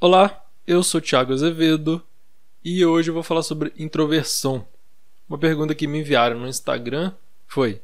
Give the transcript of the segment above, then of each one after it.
Olá, eu sou Thiago Azevedo e hoje eu vou falar sobre introversão. Uma pergunta que me enviaram no Instagram foi.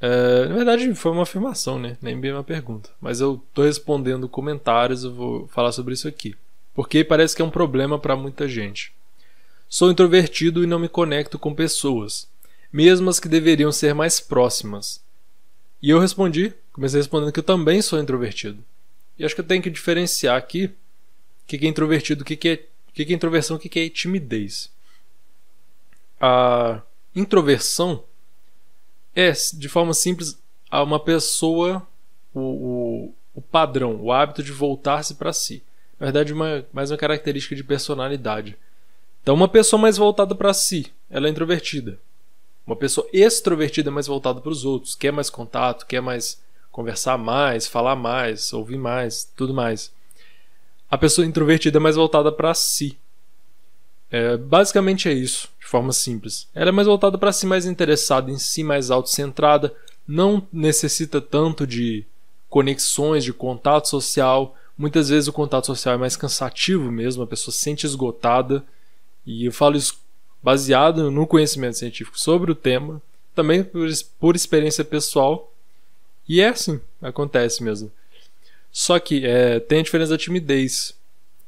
É, na verdade, foi uma afirmação, né? Nem bem uma pergunta. Mas eu tô respondendo comentários, eu vou falar sobre isso aqui. Porque parece que é um problema para muita gente. Sou introvertido e não me conecto com pessoas, mesmo as que deveriam ser mais próximas. E eu respondi, comecei respondendo que eu também sou introvertido. E acho que eu tenho que diferenciar aqui que, que é introvertido, o que, que, é, que, que é introversão, o que, que é timidez. A introversão é, de forma simples, uma pessoa, o, o, o padrão, o hábito de voltar-se para si. Na verdade, uma, mais uma característica de personalidade. Então, uma pessoa mais voltada para si, ela é introvertida. Uma pessoa extrovertida é mais voltada para os outros, quer mais contato, quer mais conversar mais, falar mais, ouvir mais, tudo mais a pessoa introvertida é mais voltada para si. É, basicamente é isso, de forma simples. Ela é mais voltada para si, mais interessada em si, mais autocentrada, não necessita tanto de conexões, de contato social. Muitas vezes o contato social é mais cansativo mesmo, a pessoa se sente esgotada. E eu falo isso baseado no conhecimento científico sobre o tema, também por, por experiência pessoal. E é assim, acontece mesmo. Só que é, tem a diferença da timidez.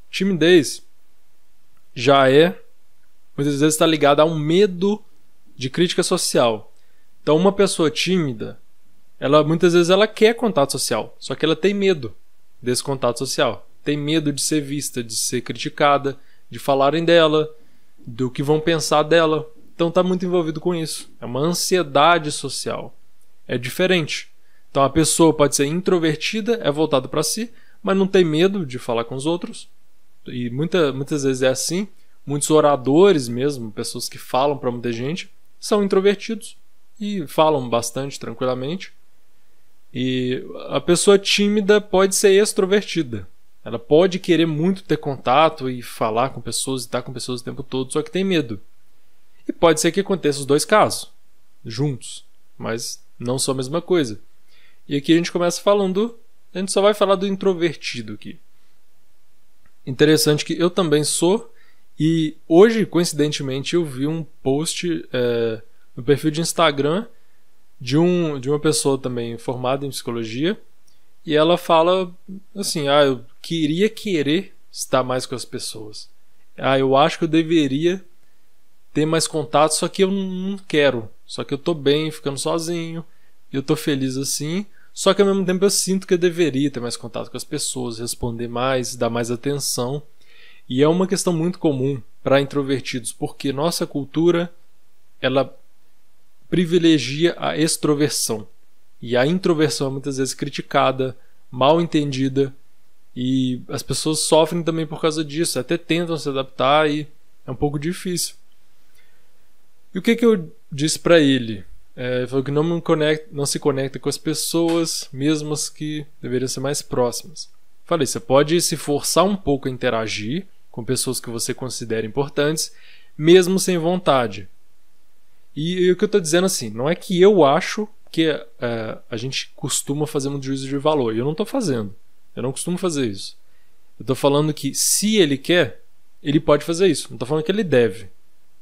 Timidez já é, muitas vezes está ligada a um medo de crítica social. Então, uma pessoa tímida, ela muitas vezes ela quer contato social, só que ela tem medo desse contato social. Tem medo de ser vista, de ser criticada, de falarem dela, do que vão pensar dela. Então está muito envolvido com isso. É uma ansiedade social. É diferente. Então a pessoa pode ser introvertida, é voltada para si, mas não tem medo de falar com os outros. E muita, muitas vezes é assim. Muitos oradores mesmo, pessoas que falam para muita gente, são introvertidos e falam bastante tranquilamente. E a pessoa tímida pode ser extrovertida. Ela pode querer muito ter contato e falar com pessoas e estar com pessoas o tempo todo, só que tem medo. E pode ser que aconteça os dois casos, juntos, mas não são a mesma coisa. E aqui a gente começa falando. A gente só vai falar do introvertido aqui. Interessante que eu também sou. E hoje, coincidentemente, eu vi um post é, no perfil de Instagram de, um, de uma pessoa também formada em psicologia. E ela fala assim: Ah, eu queria querer estar mais com as pessoas. Ah, eu acho que eu deveria ter mais contato, só que eu não quero. Só que eu tô bem ficando sozinho eu tô feliz assim. Só que ao mesmo tempo eu sinto que eu deveria ter mais contato com as pessoas, responder mais, dar mais atenção. E é uma questão muito comum para introvertidos, porque nossa cultura ela privilegia a extroversão. E a introversão é muitas vezes criticada, mal entendida, e as pessoas sofrem também por causa disso, até tentam se adaptar e é um pouco difícil. E o que, que eu disse para ele? É, falou que não, conecta, não se conecta com as pessoas, mesmo as que deveriam ser mais próximas. Falei, você pode se forçar um pouco a interagir com pessoas que você considera importantes, mesmo sem vontade. E, e o que eu estou dizendo assim, não é que eu acho que é, a gente costuma fazer um juízo de valor. Eu não estou fazendo. Eu não costumo fazer isso. Eu estou falando que se ele quer, ele pode fazer isso. Não estou falando que ele deve.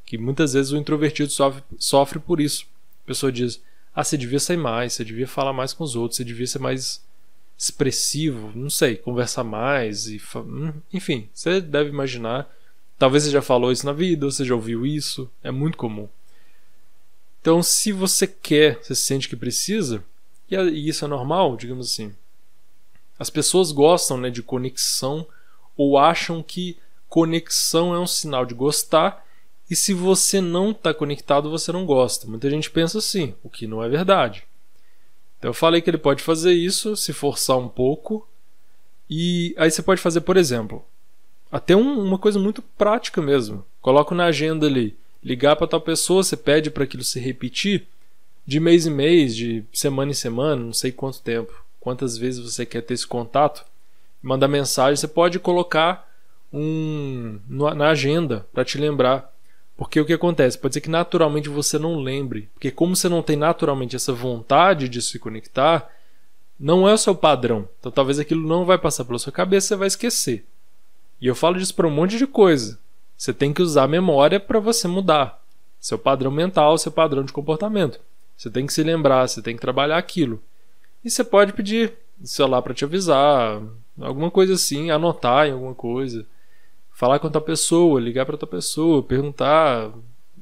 Que muitas vezes o introvertido sofre, sofre por isso pessoa diz: Ah, você devia sair mais, você devia falar mais com os outros, você devia ser mais expressivo, não sei, conversar mais e hum, enfim, você deve imaginar. Talvez você já falou isso na vida, ou você já ouviu isso, é muito comum. Então, se você quer, você sente que precisa, e isso é normal, digamos assim. As pessoas gostam né, de conexão ou acham que conexão é um sinal de gostar e se você não está conectado, você não gosta. Muita gente pensa assim, o que não é verdade. Então eu falei que ele pode fazer isso, se forçar um pouco. E aí você pode fazer, por exemplo, até um, uma coisa muito prática mesmo. Coloca na agenda ali, ligar para tal pessoa, você pede para aquilo se repetir de mês em mês, de semana em semana, não sei quanto tempo, quantas vezes você quer ter esse contato. Mandar mensagem, você pode colocar um na agenda para te lembrar. Porque o que acontece? Pode ser que naturalmente você não lembre. Porque, como você não tem naturalmente essa vontade de se conectar, não é o seu padrão. Então, talvez aquilo não vai passar pela sua cabeça, você vai esquecer. E eu falo disso para um monte de coisa. Você tem que usar a memória para você mudar seu padrão mental, seu padrão de comportamento. Você tem que se lembrar, você tem que trabalhar aquilo. E você pode pedir celular para te avisar, alguma coisa assim, anotar em alguma coisa, falar com outra pessoa, ligar para outra pessoa, perguntar,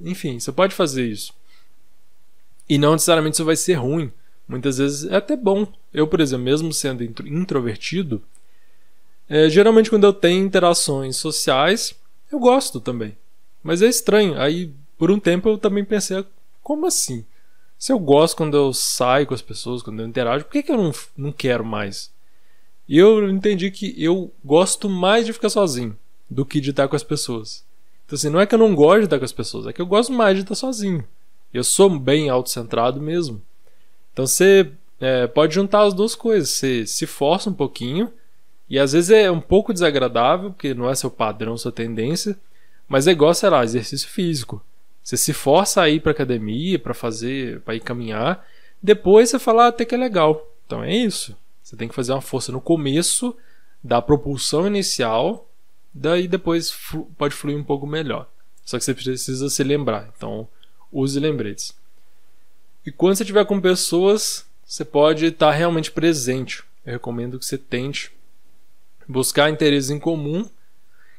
enfim, você pode fazer isso. E não necessariamente isso vai ser ruim. Muitas vezes é até bom. Eu, por exemplo, mesmo sendo introvertido, é, geralmente quando eu tenho interações sociais, eu gosto também. Mas é estranho. Aí, por um tempo, eu também pensei, como assim? Se eu gosto quando eu saio com as pessoas, quando eu interajo, por que, que eu não, não quero mais? E eu entendi que eu gosto mais de ficar sozinho do que de estar com as pessoas. Então, assim, não é que eu não gosto de estar com as pessoas, é que eu gosto mais de estar sozinho. Eu sou bem autocentrado mesmo. Então, você é, pode juntar as duas coisas. Você se força um pouquinho, e às vezes é um pouco desagradável, porque não é seu padrão, sua tendência, mas é igual, sei lá, exercício físico. Você se força a ir para academia, para fazer, para ir caminhar. Depois você fala ah, até que é legal. Então é isso. Você tem que fazer uma força no começo da propulsão inicial, daí depois flu pode fluir um pouco melhor. Só que você precisa se lembrar. Então use lembretes. E quando você estiver com pessoas, você pode estar realmente presente. Eu recomendo que você tente buscar interesses em comum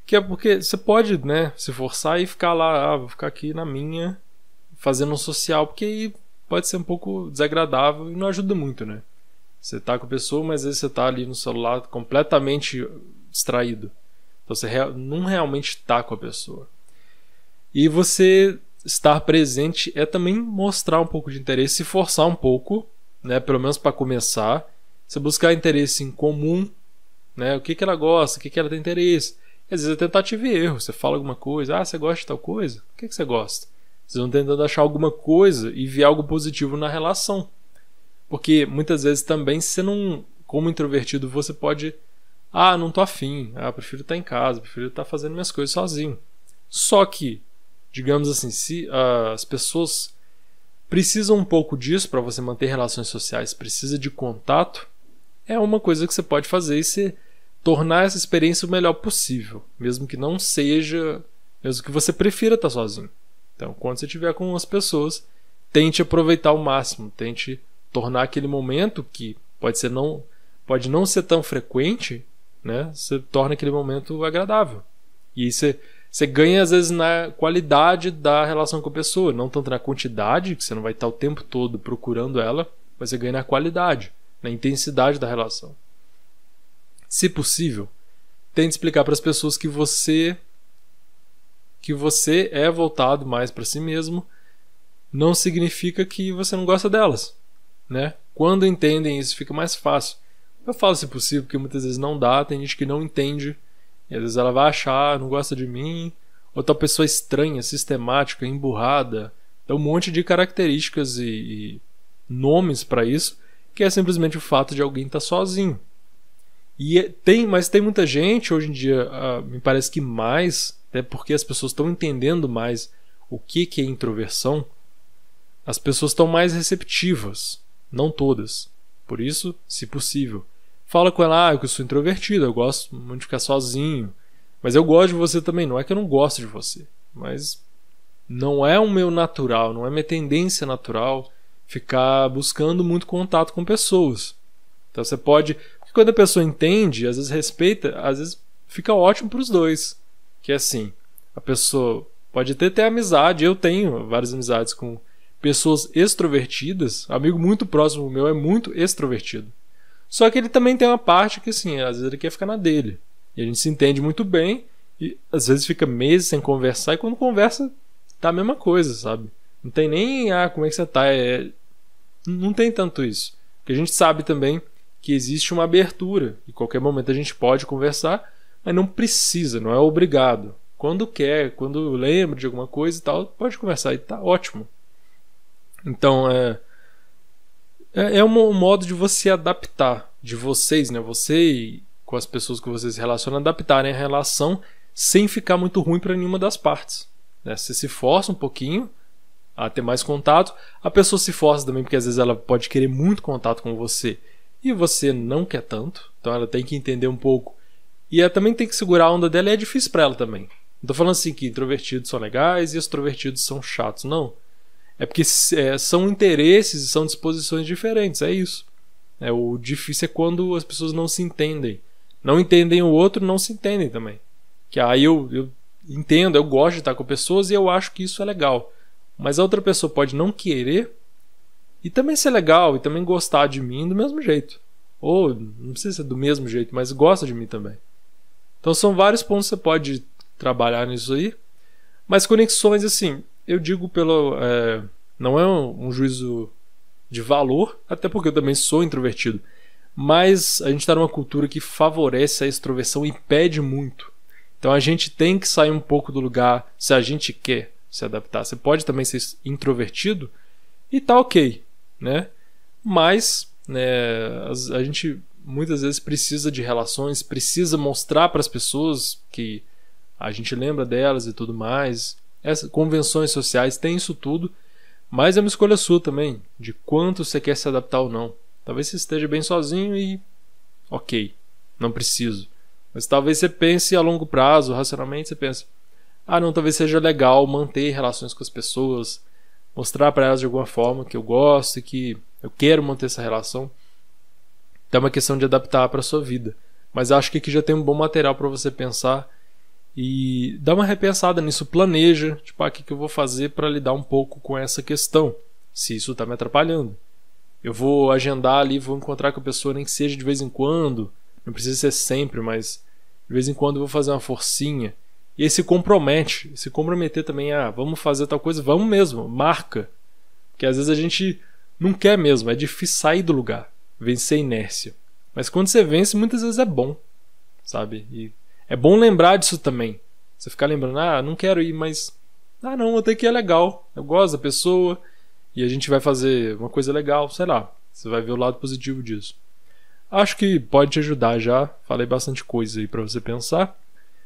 que é porque você pode, né, se forçar e ficar lá, ah, vou ficar aqui na minha, fazendo um social, porque aí pode ser um pouco desagradável e não ajuda muito, né? Você tá com a pessoa, mas às vezes você tá ali no celular completamente distraído. Você não realmente está com a pessoa. E você estar presente é também mostrar um pouco de interesse, se forçar um pouco, né, pelo menos para começar, você buscar interesse em comum, né, o que, que ela gosta, o que, que ela tem interesse às vezes é tentativa e erro. Você fala alguma coisa, ah, você gosta de tal coisa? O que, que você gosta? Vocês vão tentando achar alguma coisa e ver algo positivo na relação. Porque muitas vezes também, você não, como introvertido, você pode. Ah, não tô afim. Ah, prefiro estar em casa, prefiro estar fazendo minhas coisas sozinho. Só que, digamos assim, se uh, as pessoas precisam um pouco disso para você manter relações sociais, precisa de contato, é uma coisa que você pode fazer e você tornar essa experiência o melhor possível, mesmo que não seja, mesmo que você prefira estar sozinho. Então, quando você estiver com as pessoas, tente aproveitar ao máximo, tente tornar aquele momento que pode ser não pode não ser tão frequente, né? Você torna aquele momento agradável. E você você ganha às vezes na qualidade da relação com a pessoa, não tanto na quantidade, que você não vai estar o tempo todo procurando ela, mas você ganha na qualidade, na intensidade da relação. Se possível, tente explicar para as pessoas que você que você é voltado mais para si mesmo, não significa que você não gosta delas, né? Quando entendem isso, fica mais fácil. Eu falo se possível, porque muitas vezes não dá, tem gente que não entende, e às vezes ela vai achar, não gosta de mim, ou tal pessoa estranha, sistemática, emburrada, tem um monte de características e, e nomes para isso, que é simplesmente o fato de alguém estar tá sozinho. E é, tem, mas tem muita gente hoje em dia, uh, me parece que mais, até porque as pessoas estão entendendo mais o que, que é introversão, as pessoas estão mais receptivas, não todas. Por isso, se possível, fala com ela, ah, eu sou introvertido, eu gosto muito de ficar sozinho, mas eu gosto de você também, não é que eu não gosto de você, mas não é o meu natural, não é minha tendência natural ficar buscando muito contato com pessoas. Então você pode quando a pessoa entende, às vezes respeita, às vezes fica ótimo para os dois. Que é assim, a pessoa pode até ter amizade, eu tenho várias amizades com pessoas extrovertidas, amigo muito próximo meu é muito extrovertido. Só que ele também tem uma parte que assim, às vezes ele quer ficar na dele. E a gente se entende muito bem e às vezes fica meses sem conversar e quando conversa tá a mesma coisa, sabe? Não tem nem ah, como é que você tá, é... não tem tanto isso. Porque a gente sabe também que existe uma abertura. Em qualquer momento a gente pode conversar, mas não precisa, não é obrigado. Quando quer, quando lembra de alguma coisa e tal, pode conversar e tá ótimo. Então é é, é um modo de você adaptar, de vocês, né? Você e com as pessoas que vocês se relacionam, adaptarem a relação sem ficar muito ruim para nenhuma das partes. Né? Você se força um pouquinho a ter mais contato, a pessoa se força também porque às vezes ela pode querer muito contato com você e você não quer tanto, então ela tem que entender um pouco E ela também tem que segurar a onda dela e é difícil para ela também. Não tô falando assim que introvertidos são legais e extrovertidos são chatos, não. É porque é, são interesses e são disposições diferentes, é isso. É, o difícil é quando as pessoas não se entendem. Não entendem o outro, não se entendem também. Que aí eu, eu entendo, eu gosto de estar com pessoas e eu acho que isso é legal. Mas a outra pessoa pode não querer e também ser legal e também gostar de mim do mesmo jeito. Ou não precisa ser do mesmo jeito, mas gosta de mim também. Então são vários pontos que você pode trabalhar nisso aí. Mas conexões, assim, eu digo pelo. É, não é um, juízo de valor, até porque eu também sou introvertido. Mas a gente está numa cultura que favorece a extroversão e pede muito. Então a gente tem que sair um pouco do lugar se a gente quer se adaptar. Você pode também ser introvertido e tá ok, né? Mas né, a gente muitas vezes precisa de relações, precisa mostrar para as pessoas que a gente lembra delas e tudo mais. Essas convenções sociais têm isso tudo, mas é uma escolha sua também, de quanto você quer se adaptar ou não. Talvez você esteja bem sozinho e ok, não preciso. Mas talvez você pense a longo prazo, racionalmente, você pensa: ah, não, talvez seja legal manter relações com as pessoas, mostrar para elas de alguma forma que eu gosto e que eu quero manter essa relação. Então é uma questão de adaptar para sua vida. Mas acho que aqui já tem um bom material para você pensar e dá uma repensada nisso, planeja, tipo, ah, o que, eu vou fazer para lidar um pouco com essa questão, se isso está me atrapalhando. Eu vou agendar ali, vou encontrar com a pessoa, nem que seja de vez em quando, não precisa ser sempre, mas de vez em quando eu vou fazer uma forcinha. E aí se compromete, se comprometer também, ah, vamos fazer tal coisa, vamos mesmo, marca. Porque às vezes a gente não quer mesmo, é difícil sair do lugar, vencer a inércia. Mas quando você vence, muitas vezes é bom, sabe? E é bom lembrar disso também. Você ficar lembrando, ah, não quero ir, mas. Ah, não, até que é legal. Eu gosto da pessoa e a gente vai fazer uma coisa legal, sei lá. Você vai ver o lado positivo disso. Acho que pode te ajudar já. Falei bastante coisa aí para você pensar.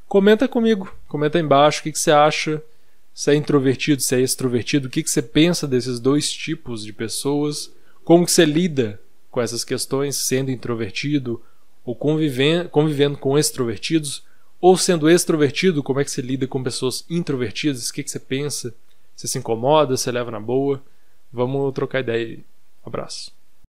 Comenta comigo, comenta aí embaixo o que, que você acha. Se é introvertido, se é extrovertido, o que, que você pensa desses dois tipos de pessoas, como que você lida com essas questões, sendo introvertido ou convivendo, convivendo com extrovertidos, ou sendo extrovertido, como é que você lida com pessoas introvertidas? O que, que você pensa? Você se incomoda? Você leva na boa? Vamos trocar ideia aí. Um abraço.